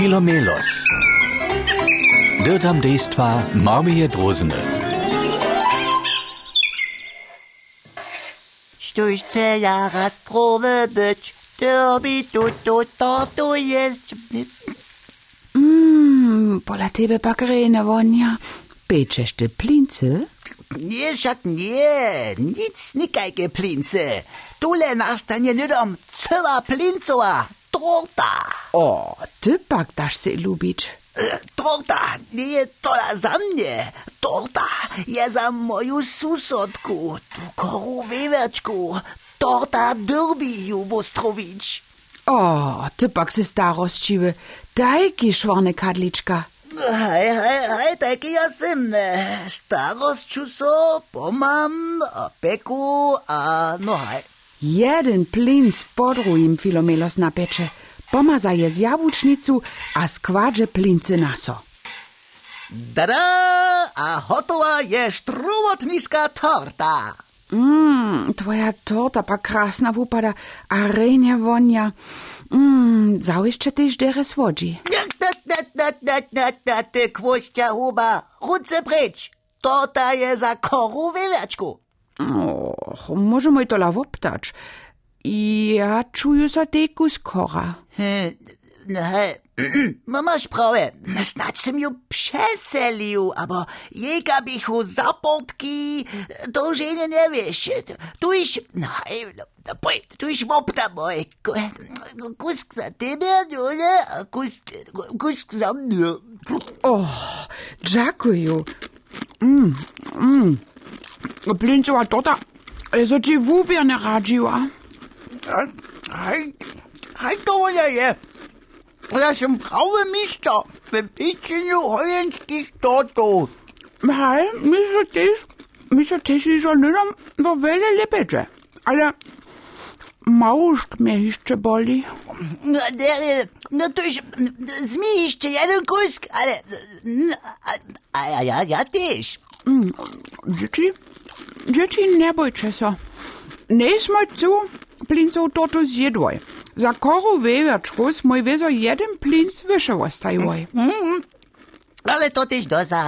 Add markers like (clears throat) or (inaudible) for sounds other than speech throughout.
Philomelos. Dirtam dejstva Marmije Drozene. Sztuczceja rastrowy być, derby tu tu to tu jest. Mmm, pola tebe bakarena, Wonja. Beczesz ty plince? Nie, szak nie, nic nikaj plince. Tule nas tanie nidom, cywa plincoa. torta. O, ty pak daš se ljubič. Torta nije tola za mnje. Torta je za moju susodku, tukoru vevečku. Torta drbi ju Vostrović. O, ty pak si starostčive. Tajki švane kadlička. Hej, hej, hej, taki jaz sem. Starost čuso, pomam, peku, a no hej. Jeden plin z podrujim Filomelos napiecze. Pomaza je z jabłcznicu, a składże plincy naso. Dada, a hotowa je sztrumotniska torta. Mmm, twoja torta pa krasna wupada, a rejnie wonia. Mmm, załyszcze tyś dere na, ty kwościa huba, ruce precz. Torta je za koru wiewiaczku. Och, może mój to lawoptacz. Ja czuję za deku z kora. He, (clears throat) No hej, no masz prawę, snad jsem ju przeselił, aber jaka bych u zapotki, to już nie, nie wiesz, tu już, no no, no poj, tu już mopta moj, kusk za tebe, nie, a kusk, kusk za mnie. Och, dziękuję. Mm, mm. Plincowa torta, Also die Wubirne radio, a? Hajto olja je. Ja sam prave misto. V pičenju hojenskih totov. Hej, mi so tež, mi so tež izolnirom do vele lepeče. Ale małżt mnie jeszcze boli. No, no to już zmień jeszcze jeden kusk, ale... A, a, a ja, ja też. Mm, dzieci? Dzieci, nie bójcie się. Nie smoj cu, plincą tortu zjedłoj. Za koru wiewiaczku smoj wiezo jeden plinc wyższe ostajoj. Ale to też doza.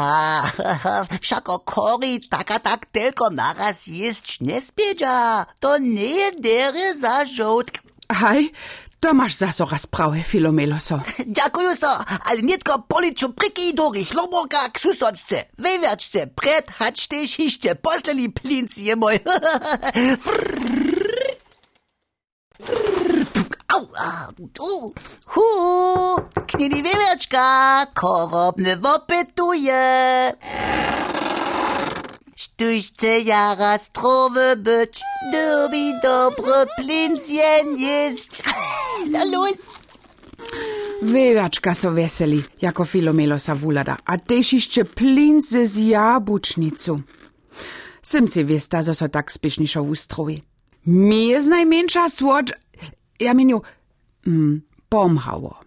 (laughs) Wszako kori taka tak tylko naraz jeść nie spiedza. To nie dere za żołtk. Hej, to masz zaso raz prawe, Filomeloso. Dziękuję so, ale nie tylko policzu pryki do chlomoka k susodce. Wywiaczce, pred hać też jeszcze poslali plinc je moj. (laughs) Au, hu, knili wywiaczka, korobny wopytuje. Sztućce jara strowy być, dobi dobre plincjen. (laughs) da los? Vevačka so veseli, jako Filomelo Savulada, a tešišče plince z jabučnicu. Sem si vesta, da so tak spišnišo ustrovi. Mi je z najmanjša svoč, ja menju, mm, pomhavo.